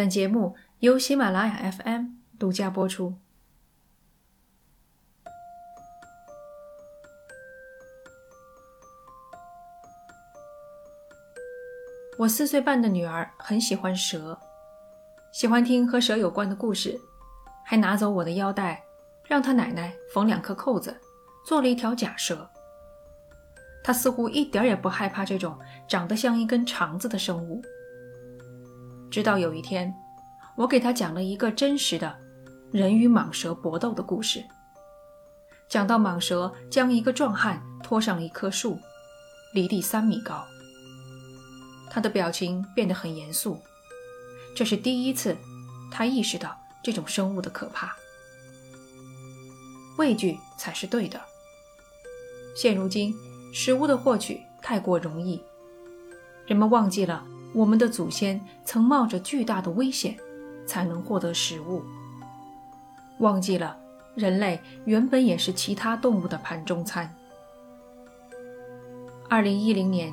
本节目由喜马拉雅 FM 独家播出。我四岁半的女儿很喜欢蛇，喜欢听和蛇有关的故事，还拿走我的腰带，让她奶奶缝两颗扣子，做了一条假蛇。她似乎一点也不害怕这种长得像一根肠子的生物。直到有一天，我给他讲了一个真实的人与蟒蛇搏斗的故事。讲到蟒蛇将一个壮汉拖上了一棵树，离地三米高，他的表情变得很严肃。这是第一次，他意识到这种生物的可怕。畏惧才是对的。现如今，食物的获取太过容易，人们忘记了。我们的祖先曾冒着巨大的危险才能获得食物，忘记了人类原本也是其他动物的盘中餐。二零一零年，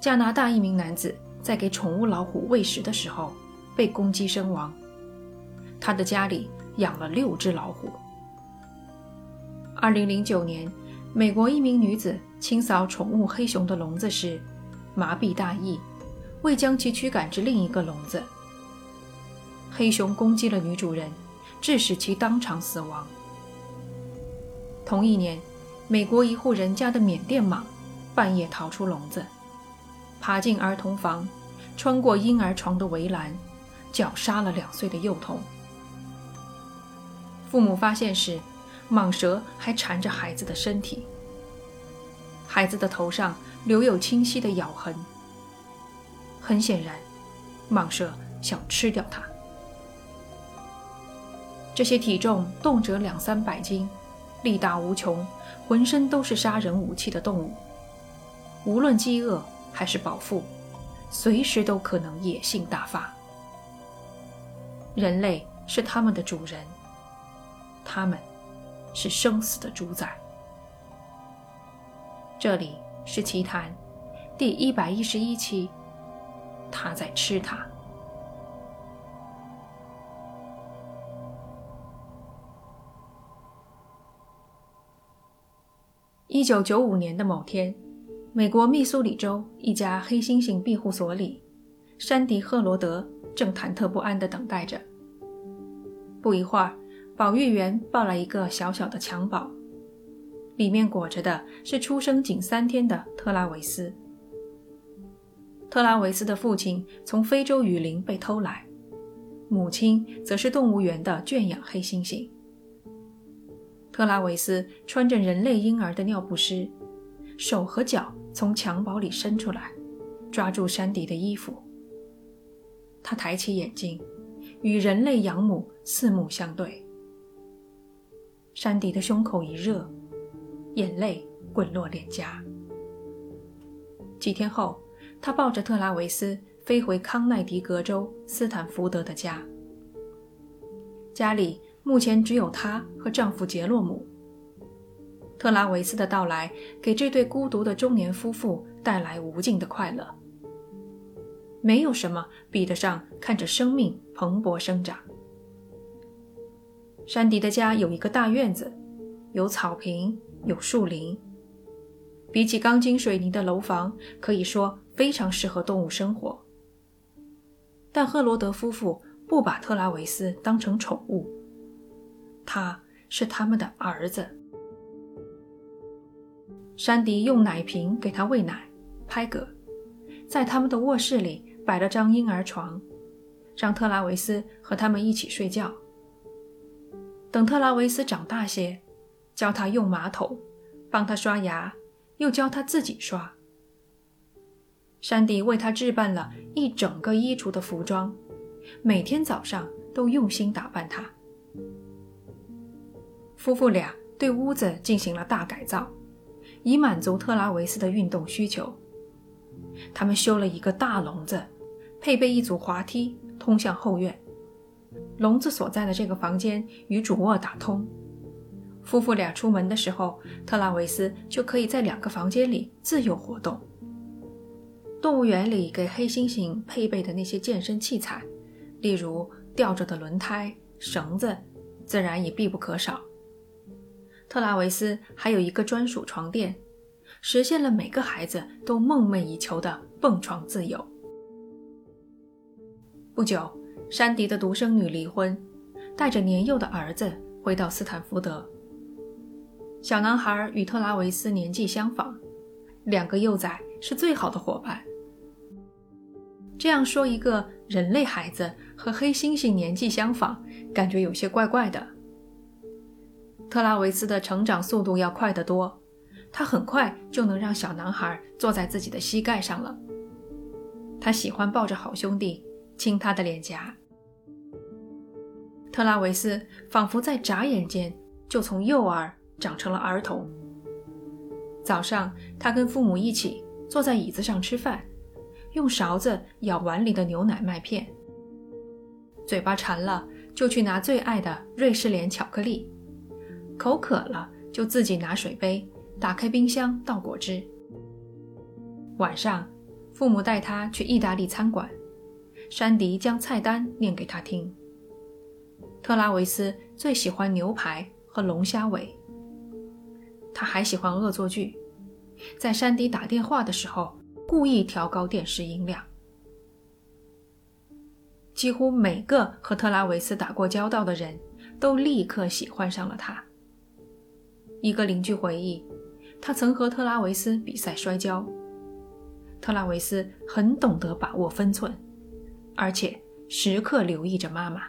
加拿大一名男子在给宠物老虎喂食的时候被攻击身亡，他的家里养了六只老虎。二零零九年，美国一名女子清扫宠物黑熊的笼子时麻痹大意。未将其驱赶至另一个笼子，黑熊攻击了女主人，致使其当场死亡。同一年，美国一户人家的缅甸蟒半夜逃出笼子，爬进儿童房，穿过婴儿床的围栏，绞杀了两岁的幼童。父母发现时，蟒蛇还缠着孩子的身体，孩子的头上留有清晰的咬痕。很显然，蟒蛇想吃掉它。这些体重动辄两三百斤、力大无穷、浑身都是杀人武器的动物，无论饥饿还是饱腹，随时都可能野性大发。人类是他们的主人，他们是生死的主宰。这里是奇谈，第一百一十一期。他在吃它。一九九五年的某天，美国密苏里州一家黑猩猩庇护所里，山迪·赫罗德正忐忑不安地等待着。不一会儿，保育员抱来一个小小的襁褓，里面裹着的是出生仅三天的特拉维斯。特拉维斯的父亲从非洲雨林被偷来，母亲则是动物园的圈养黑猩猩。特拉维斯穿着人类婴儿的尿不湿，手和脚从襁褓里伸出来，抓住山迪的衣服。他抬起眼睛，与人类养母四目相对。山迪的胸口一热，眼泪滚落脸颊。几天后。他抱着特拉维斯飞回康奈狄格州斯坦福德的家。家里目前只有她和丈夫杰洛姆。特拉维斯的到来给这对孤独的中年夫妇带来无尽的快乐。没有什么比得上看着生命蓬勃生长。山迪的家有一个大院子，有草坪，有树林。比起钢筋水泥的楼房，可以说。非常适合动物生活，但赫罗德夫妇不把特拉维斯当成宠物，他是他们的儿子。山迪用奶瓶给他喂奶、拍嗝，在他们的卧室里摆了张婴儿床，让特拉维斯和他们一起睡觉。等特拉维斯长大些，教他用马桶，帮他刷牙，又教他自己刷。山迪为他置办了一整个衣橱的服装，每天早上都用心打扮他。夫妇俩对屋子进行了大改造，以满足特拉维斯的运动需求。他们修了一个大笼子，配备一组滑梯通向后院。笼子所在的这个房间与主卧打通，夫妇俩出门的时候，特拉维斯就可以在两个房间里自由活动。动物园里给黑猩猩配备的那些健身器材，例如吊着的轮胎、绳子，自然也必不可少。特拉维斯还有一个专属床垫，实现了每个孩子都梦寐以求的蹦床自由。不久，山迪的独生女离婚，带着年幼的儿子回到斯坦福德。小男孩与特拉维斯年纪相仿，两个幼崽是最好的伙伴。这样说，一个人类孩子和黑猩猩年纪相仿，感觉有些怪怪的。特拉维斯的成长速度要快得多，他很快就能让小男孩坐在自己的膝盖上了。他喜欢抱着好兄弟，亲他的脸颊。特拉维斯仿佛在眨眼间就从幼儿长成了儿童。早上，他跟父母一起坐在椅子上吃饭，用勺子舀碗里的牛奶麦片。嘴巴馋了，就去拿最爱的瑞士莲巧克力。口渴了，就自己拿水杯，打开冰箱倒果汁。晚上，父母带他去意大利餐馆，山迪将菜单念给他听。特拉维斯最喜欢牛排和龙虾尾。他还喜欢恶作剧，在山迪打电话的时候故意调高电视音量。几乎每个和特拉维斯打过交道的人都立刻喜欢上了他。一个邻居回忆，他曾和特拉维斯比赛摔跤。特拉维斯很懂得把握分寸，而且时刻留意着妈妈。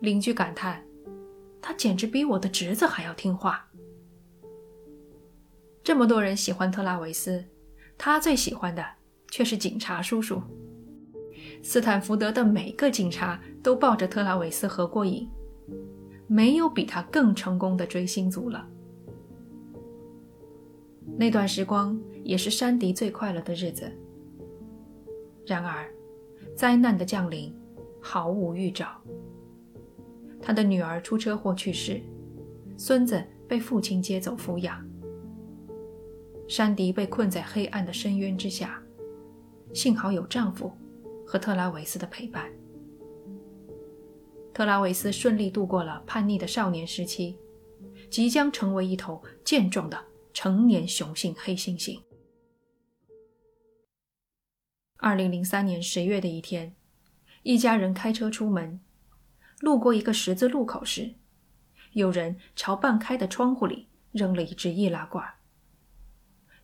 邻居感叹：“他简直比我的侄子还要听话。”这么多人喜欢特拉维斯，他最喜欢的却是警察叔叔。斯坦福德的每个警察都抱着特拉维斯合过影。没有比他更成功的追星族了。那段时光也是山迪最快乐的日子。然而，灾难的降临毫无预兆。他的女儿出车祸去世，孙子被父亲接走抚养。山迪被困在黑暗的深渊之下，幸好有丈夫和特拉维斯的陪伴。特拉维斯顺利度过了叛逆的少年时期，即将成为一头健壮的成年雄性黑猩猩。二零零三年十月的一天，一家人开车出门，路过一个十字路口时，有人朝半开的窗户里扔了一只易拉罐。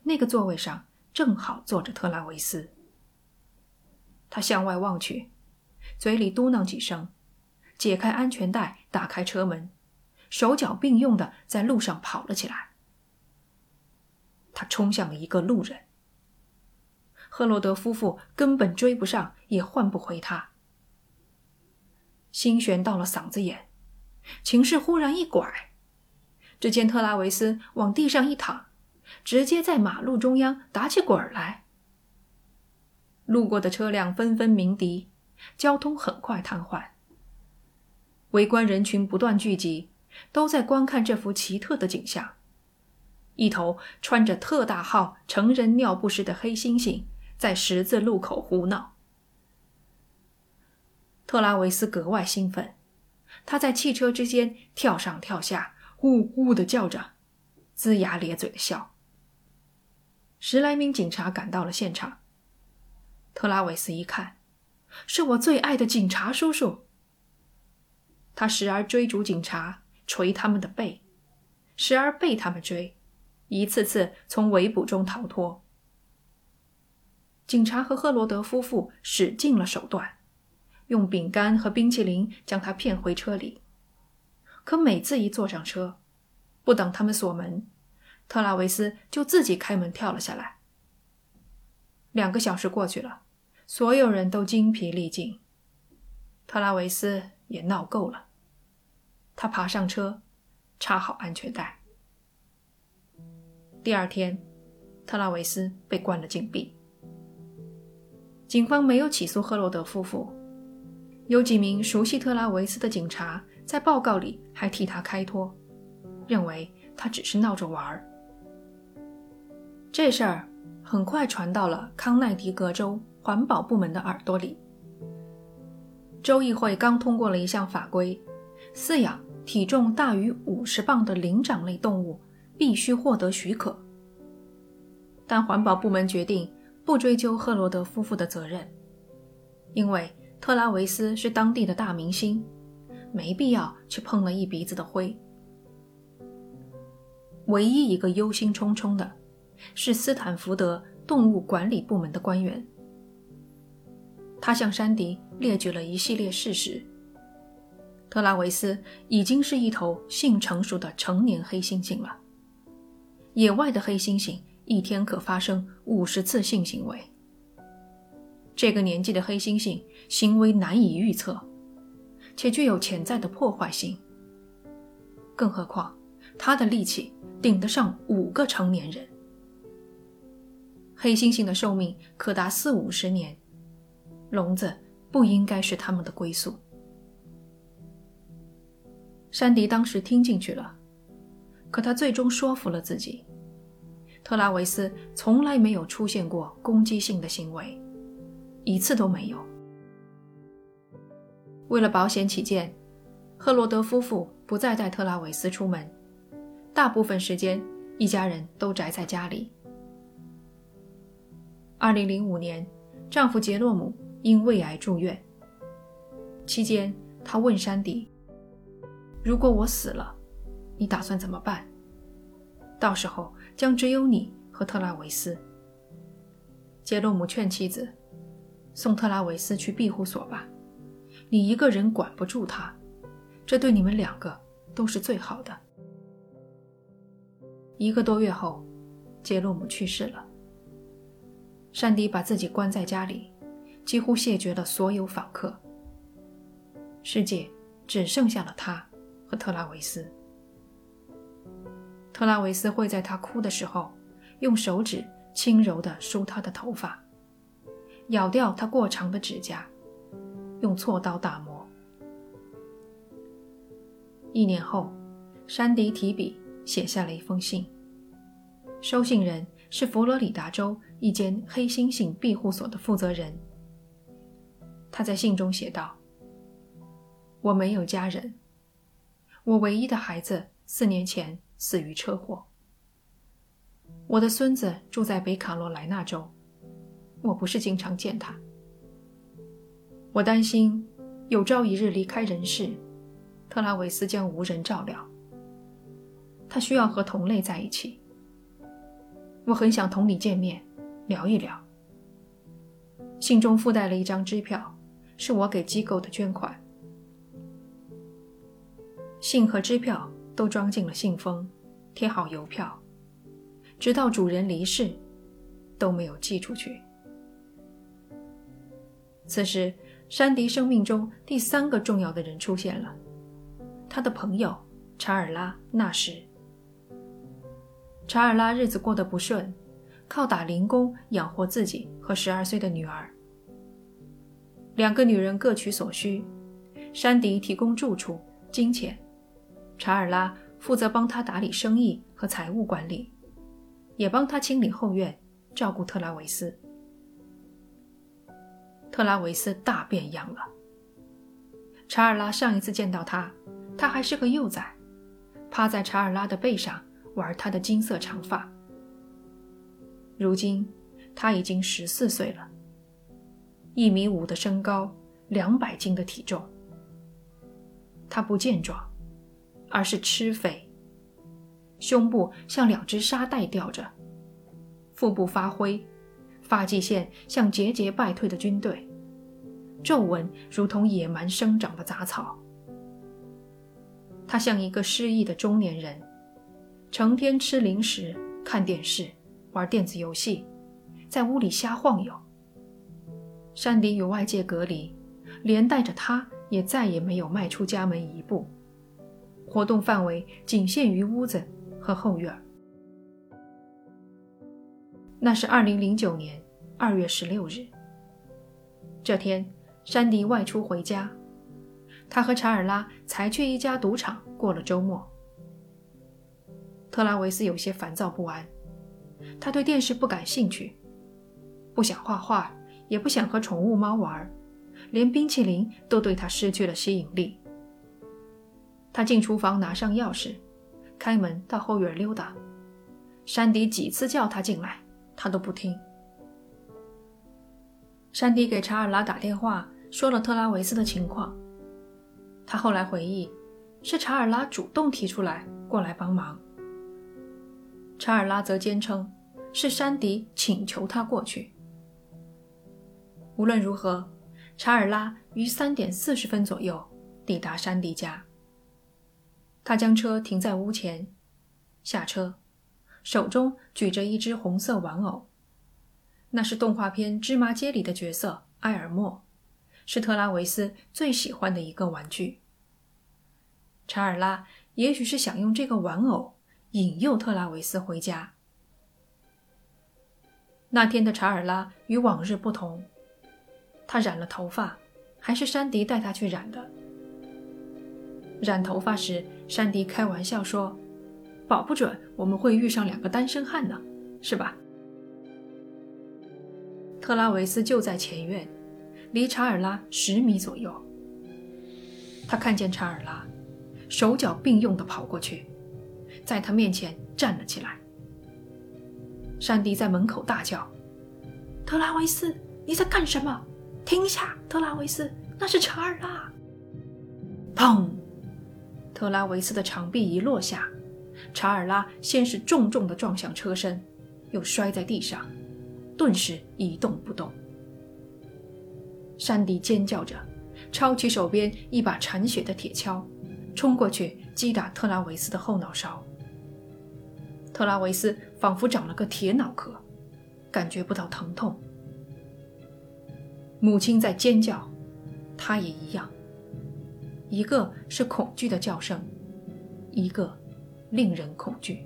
那个座位上正好坐着特拉维斯。他向外望去，嘴里嘟囔几声。解开安全带，打开车门，手脚并用的在路上跑了起来。他冲向了一个路人。赫罗德夫妇根本追不上，也换不回他。心悬到了嗓子眼，情势忽然一拐，只见特拉维斯往地上一躺，直接在马路中央打起滚来。路过的车辆纷纷鸣笛，交通很快瘫痪。围观人群不断聚集，都在观看这幅奇特的景象：一头穿着特大号成人尿不湿的黑猩猩在十字路口胡闹。特拉维斯格外兴奋，他在汽车之间跳上跳下，呜呜的叫着，龇牙咧嘴的笑。十来名警察赶到了现场。特拉维斯一看，是我最爱的警察叔叔。他时而追逐警察，捶他们的背；时而被他们追，一次次从围捕中逃脱。警察和赫罗德夫妇使尽了手段，用饼干和冰淇淋将他骗回车里。可每次一坐上车，不等他们锁门，特拉维斯就自己开门跳了下来。两个小时过去了，所有人都精疲力尽，特拉维斯也闹够了。他爬上车，插好安全带。第二天，特拉维斯被关了禁闭。警方没有起诉赫罗德夫妇。有几名熟悉特拉维斯的警察在报告里还替他开脱，认为他只是闹着玩儿。这事儿很快传到了康奈狄格州环保部门的耳朵里。州议会刚通过了一项法规，饲养体重大于五十磅的灵长类动物必须获得许可。但环保部门决定不追究赫罗德夫妇的责任，因为特拉维斯是当地的大明星，没必要去碰了一鼻子的灰。唯一一个忧心忡忡的，是斯坦福德动物管理部门的官员。他向山迪列举了一系列事实：特拉维斯已经是一头性成熟的成年黑猩猩了。野外的黑猩猩一天可发生五十次性行为。这个年纪的黑猩猩行为难以预测，且具有潜在的破坏性。更何况，他的力气。顶得上五个成年人。黑猩猩的寿命可达四五十年，笼子不应该是他们的归宿。山迪当时听进去了，可他最终说服了自己：特拉维斯从来没有出现过攻击性的行为，一次都没有。为了保险起见，赫罗德夫妇不再带特拉维斯出门。大部分时间，一家人都宅在家里。二零零五年，丈夫杰洛姆因胃癌住院。期间，他问山迪：“如果我死了，你打算怎么办？到时候将只有你和特拉维斯。”杰洛姆劝妻子：“送特拉维斯去庇护所吧，你一个人管不住他，这对你们两个都是最好的。”一个多月后，杰洛姆去世了。山迪把自己关在家里，几乎谢绝了所有访客。世界只剩下了他和特拉维斯。特拉维斯会在他哭的时候，用手指轻柔地梳他的头发，咬掉他过长的指甲，用锉刀打磨。一年后，山迪提笔。写下了一封信。收信人是佛罗里达州一间黑猩猩庇护所的负责人。他在信中写道：“我没有家人，我唯一的孩子四年前死于车祸。我的孙子住在北卡罗来纳州，我不是经常见他。我担心有朝一日离开人世，特拉维斯将无人照料。”他需要和同类在一起。我很想同你见面，聊一聊。信中附带了一张支票，是我给机构的捐款。信和支票都装进了信封，贴好邮票，直到主人离世，都没有寄出去。此时，山迪生命中第三个重要的人出现了，他的朋友查尔拉·纳什。查尔拉日子过得不顺，靠打零工养活自己和十二岁的女儿。两个女人各取所需，山迪提供住处、金钱，查尔拉负责帮他打理生意和财务管理，也帮他清理后院、照顾特拉维斯。特拉维斯大变样了。查尔拉上一次见到他，他还是个幼崽，趴在查尔拉的背上。玩他的金色长发。如今他已经十四岁了，一米五的身高，两百斤的体重。他不健壮，而是吃肥，胸部像两只沙袋吊着，腹部发灰，发际线像节节败退的军队，皱纹如同野蛮生长的杂草。他像一个失意的中年人。成天吃零食、看电视、玩电子游戏，在屋里瞎晃悠。山迪与外界隔离，连带着他也再也没有迈出家门一步，活动范围仅限于屋子和后院。那是二零零九年二月十六日。这天，山迪外出回家，他和查尔拉才去一家赌场过了周末。特拉维斯有些烦躁不安，他对电视不感兴趣，不想画画，也不想和宠物猫玩，连冰淇淋都对他失去了吸引力。他进厨房拿上钥匙，开门到后院溜达。山迪几次叫他进来，他都不听。山迪给查尔拉打电话，说了特拉维斯的情况。他后来回忆，是查尔拉主动提出来过来帮忙。查尔拉则坚称是山迪请求他过去。无论如何，查尔拉于三点四十分左右抵达山迪家。他将车停在屋前，下车，手中举着一只红色玩偶。那是动画片《芝麻街》里的角色埃尔默，是特拉维斯最喜欢的一个玩具。查尔拉也许是想用这个玩偶引诱特拉维斯回家。那天的查尔拉与往日不同，他染了头发，还是山迪带他去染的。染头发时，山迪开玩笑说：“保不准我们会遇上两个单身汉呢，是吧？”特拉维斯就在前院，离查尔拉十米左右。他看见查尔拉，手脚并用地跑过去，在他面前站了起来。山迪在门口大叫：“特拉维斯，你在干什么？停下！特拉维斯，那是查尔拉！”砰！特拉维斯的长臂一落下，查尔拉先是重重地撞向车身，又摔在地上。顿时一动不动。山迪尖叫着，抄起手边一把缠血的铁锹，冲过去击打特拉维斯的后脑勺。特拉维斯仿佛长了个铁脑壳，感觉不到疼痛。母亲在尖叫，他也一样。一个是恐惧的叫声，一个令人恐惧。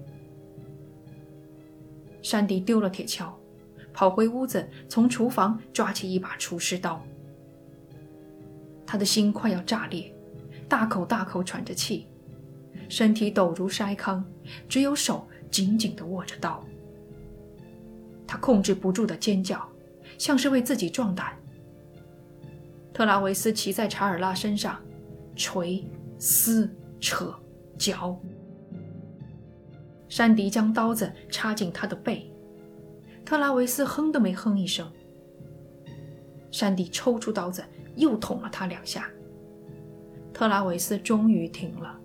山迪丢了铁锹。跑回屋子，从厨房抓起一把厨师刀。他的心快要炸裂，大口大口喘着气，身体抖如筛糠，只有手紧紧地握着刀。他控制不住的尖叫，像是为自己壮胆。特拉维斯骑在查尔拉身上，锤、撕、扯、嚼。山迪将刀子插进他的背。特拉维斯哼都没哼一声，山迪抽出刀子，又捅了他两下。特拉维斯终于停了。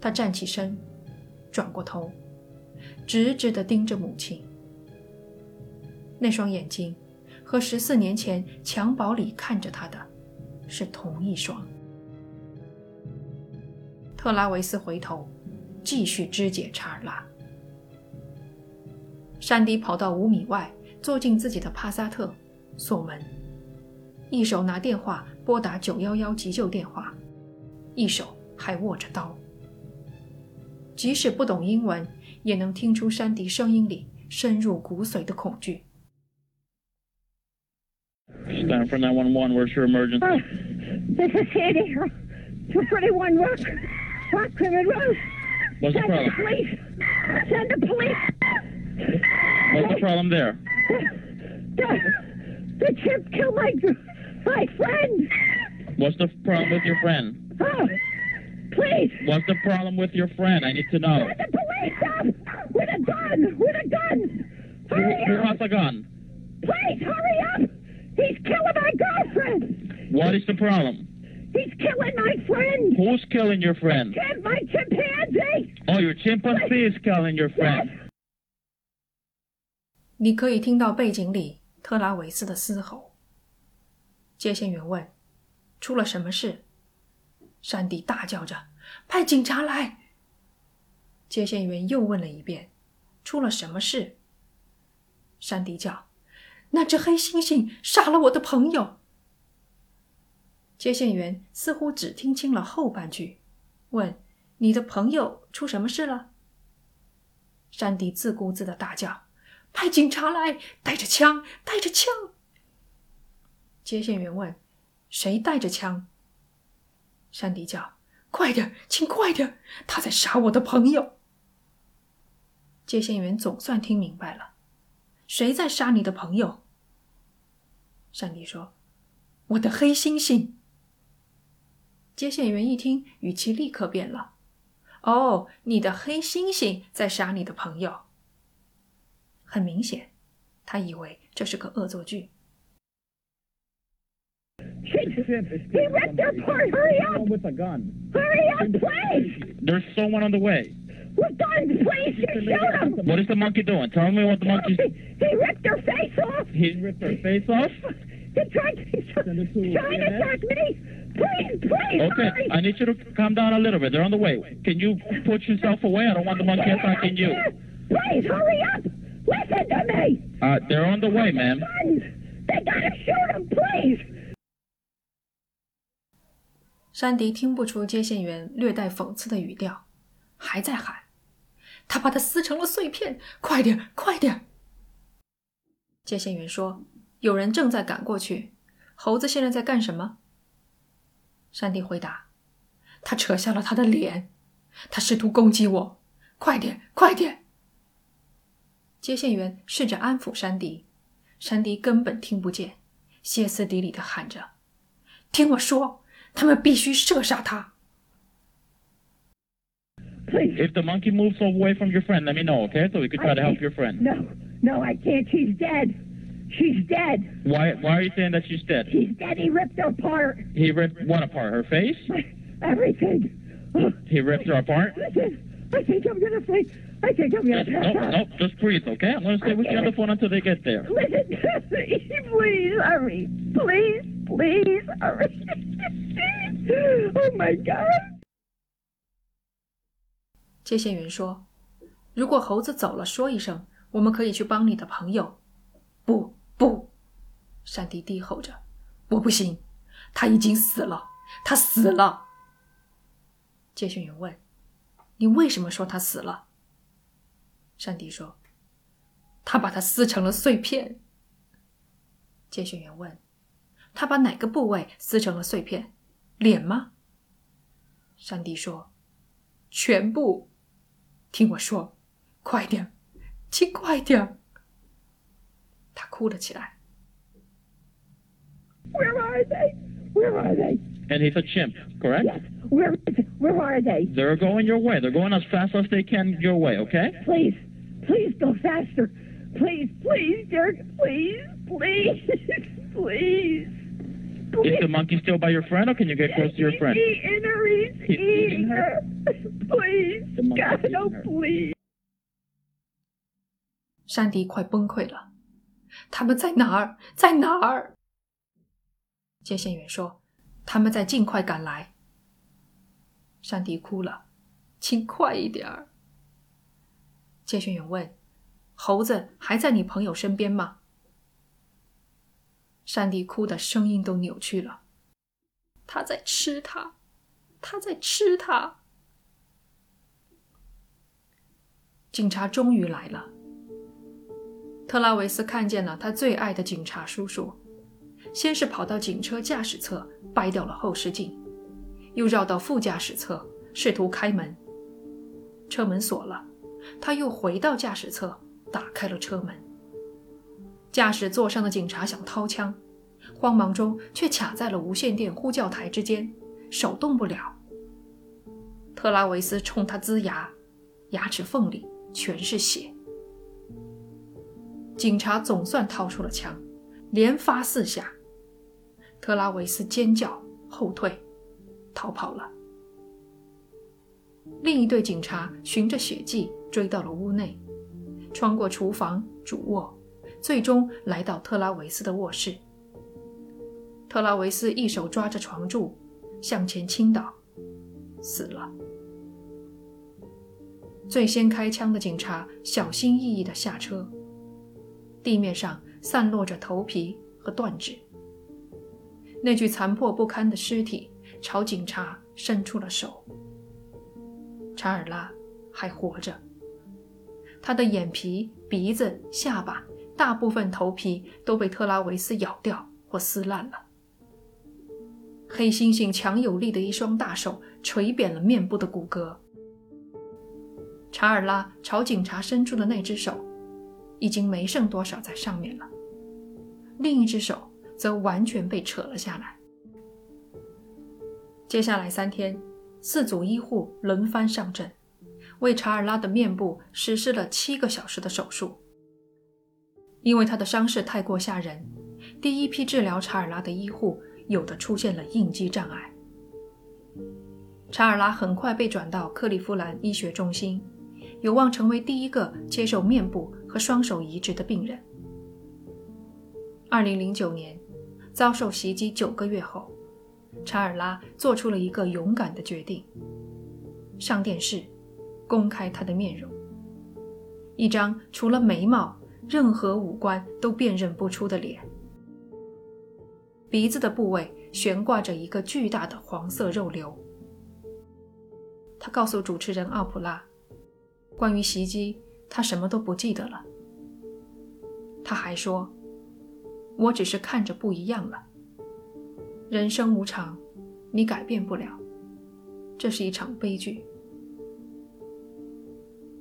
他站起身，转过头，直直地盯着母亲。那双眼睛和十四年前襁褓里看着他的，是同一双。特拉维斯回头，继续肢解查尔拉。山迪跑到五米外，坐进自己的帕萨特，锁门，一手拿电话拨打九幺幺急救电话，一手还握着刀。即使不懂英文，也能听出山迪声音里深入骨髓的恐惧。Stand for 911. Where's your emergency? Oh, this is Sandy. 231 Rock. Rock River Road. What's the Send problem? the police. Send the police. What's the problem there? The, the chip killed my my friend. What's the problem with your friend? Oh, please. What's the problem with your friend? I need to know. Send the police up with a gun. With a gun. Who, Hurry who up. has a gun? Please hurry up. He's killing my girlfriend. What is the problem? He's killing my friend. Who's killing your friend? Chimp, my chimpanzee. Oh, your chimpanzee is killing your friend. 你可以听到背景里特拉维斯的嘶吼。接线员问：“出了什么事？” 山迪大叫着：“派警察来！”接线员又问了一遍：“出了什么事？”山迪叫：“那只黑猩猩杀了我的朋友。”接线员似乎只听清了后半句，问：“你的朋友出什么事了？”山迪自顾自的大叫。派警察来，带着枪，带着枪。接线员问：“谁带着枪？”山迪叫：“快点，请快点，他在杀我的朋友。”接线员总算听明白了：“谁在杀你的朋友？”山迪说：“我的黑猩猩！接线员一听，语气立刻变了。哦，你的黑猩猩在杀你的朋友。很明显，他以为这是个恶作剧。Shit! He ripped her apart! Hurry up! with a gun. Hurry up, please! There's someone on the way. With guns, please! Shoot him! What is the monkey doing? Tell me what the monkey's. He, he ripped her face off! He ripped her face off? He tried to, he's trying Send it to to CNN? attack me! Please, please, Okay, hurry! I need you to calm down a little bit. They're on the way. Can you put yourself away? I don't want the monkey attacking you. Please, hurry up! Listen to me! Uh, they're on the way, ma'am. Guns! They gotta shoot him, please! 山迪听不出接线员略带讽刺的语调，还在喊：“他把它撕成了碎片，快点，快点！”接线员说：“有人正在赶过去。猴子现在在干什么？”山迪回答：“他扯下了他的脸，他试图攻击我，快点，快点！”接线员试着安抚山迪，山迪根本听不见，歇斯底里的喊着：“听我说！”他们必须射杀他。 Please! If the monkey moves away from your friend, let me know, okay? So we can try to help your friend. No, no, I can't. She's dead. She's dead. Why? Why are you saying that she's dead? She's dead. He ripped her apart. He ripped what apart? Her face? Everything. Oh, He ripped her apart? listen, I think I'm gonna faint. I think I'm gonna Just, pass no, out. no, just breathe, okay? I'm gonna stay with you on the phone until they get there. Listen to me, please hurry. Please, please hurry. Oh my God. 接线员说：“如果猴子走了，说一声，我们可以去帮你的朋友。”不不，山迪低吼着：“我不行，他已经死了，他死了。”接线员问：“你为什么说他死了？”山迪说：“他把它撕成了碎片。”接线员问：“他把哪个部位撕成了碎片？脸吗？”山迪说：“全部。”听我说，快点，请快点！他哭了起来。 Where are they? Where are they? And he's a chimp, correct? Yes. Where is it? Where are they? They're going your way. They're going as fast as they can your way, okay? Please, please go faster. Please, please, Dirk. Please, please, please. Is the monkey still by your friend, or can you get close to your friend? He's eating her. He's, He's eating eating her? her. Please, God, oh, please. 山迪快崩溃了。他们在哪儿？在哪儿？接线员说：“他们在尽快赶来。”山迪哭了，请快一点儿。接线员问：“猴子还在你朋友身边吗？”山迪哭的声音都扭曲了。他在吃他，他在吃他。警察终于来了。特拉维斯看见了他最爱的警察叔叔，先是跑到警车驾驶侧掰掉了后视镜，又绕到副驾驶侧试图开门，车门锁了，他又回到驾驶侧打开了车门。驾驶座上的警察想掏枪，慌忙中却卡在了无线电呼叫台之间，手动不了。特拉维斯冲他龇牙，牙齿缝里全是血。警察总算掏出了枪，连发四下。特拉维斯尖叫后退，逃跑了。另一队警察循着血迹追到了屋内，穿过厨房、主卧，最终来到特拉维斯的卧室。特拉维斯一手抓着床柱，向前倾倒，死了。最先开枪的警察小心翼翼地下车。地面上散落着头皮和断指。那具残破不堪的尸体朝警察伸出了手。查尔拉还活着，他的眼皮、鼻子、下巴，大部分头皮都被特拉维斯咬掉或撕烂了。黑猩猩强有力的一双大手捶扁了面部的骨骼。查尔拉朝警察伸出的那只手。已经没剩多少在上面了，另一只手则完全被扯了下来。接下来三天，四组医护轮番上阵，为查尔拉的面部实施了七个小时的手术。因为他的伤势太过吓人，第一批治疗查尔拉的医护有的出现了应激障碍。查尔拉很快被转到克利夫兰医学中心，有望成为第一个接受面部和双手移植的病人。二零零九年，遭受袭击九个月后，查尔拉做出了一个勇敢的决定：上电视，公开他的面容，一张除了眉毛。任何五官都辨认不出的脸，鼻子的部位悬挂着一个巨大的黄色肉瘤。他告诉主持人奥普拉，关于袭击，他什么都不记得了。他还说：“我只是看着不一样了。人生无常，你改变不了，这是一场悲剧。”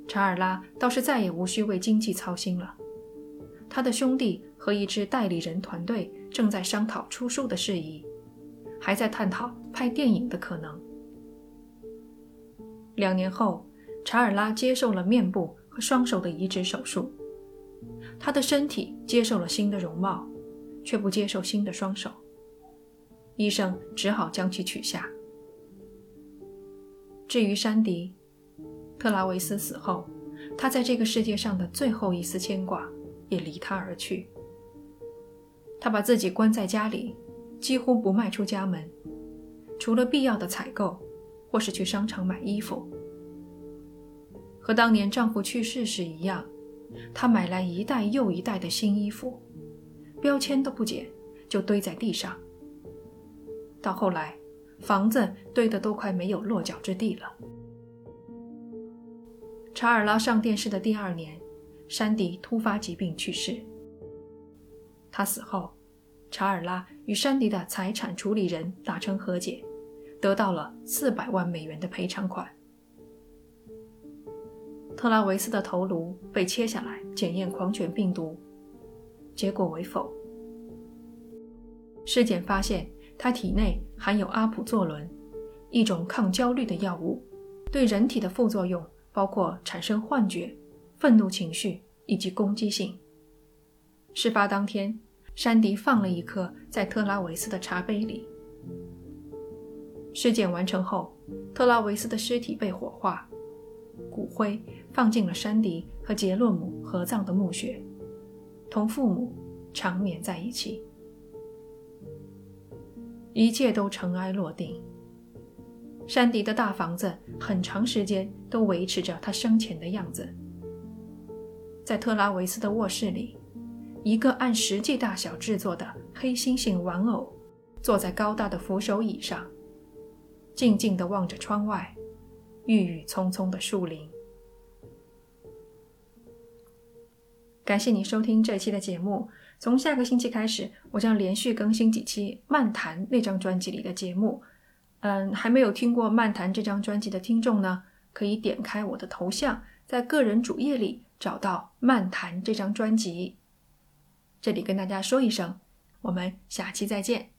查尔拉倒是再也无需为经济操心了。他的兄弟和一支代理人团队正在商讨出书的事宜，还在探讨拍电影的可能。两年后，查尔拉接受了面部和双手的移植手术，他的身体接受了新的容貌，却不接受新的双手。医生只好将其取下。至于山迪，特拉维斯死后，他在这个世界上的最后一丝牵挂。也离他而去。他把自己关在家里，几乎不迈出家门，除了必要的采购，或是去商场买衣服。和当年丈夫去世时一样，她买来一袋又一袋的新衣服，标签都不剪，就堆在地上。到后来，房子堆得都快没有落脚之地了。查尔拉上电视的第二年。山迪突发疾病去世。他死后，查尔拉与山迪的财产处理人达成和解，得到了四百万美元的赔偿款。特拉维斯的头颅被切下来检验狂犬病毒，结果为否。尸检发现他体内含有阿普唑仑，一种抗焦虑的药物，对人体的副作用包括产生幻觉。愤怒情绪以及攻击性。事发当天，山迪放了一颗在特拉维斯的茶杯里。尸检完成后，特拉维斯的尸体被火化，骨灰放进了山迪和杰洛姆合葬的墓穴，同父母长眠在一起。一切都尘埃落定。山迪的大房子很长时间都维持着他生前的样子。在特拉维斯的卧室里，一个按实际大小制作的黑猩猩玩偶坐在高大的扶手椅上，静静地望着窗外郁郁葱葱的树林。感谢你收听这期的节目。从下个星期开始，我将连续更新几期《漫谈》那张专辑里的节目。嗯，还没有听过《漫谈》这张专辑的听众呢，可以点开我的头像，在个人主页里。找到《漫谈》这张专辑，这里跟大家说一声，我们下期再见。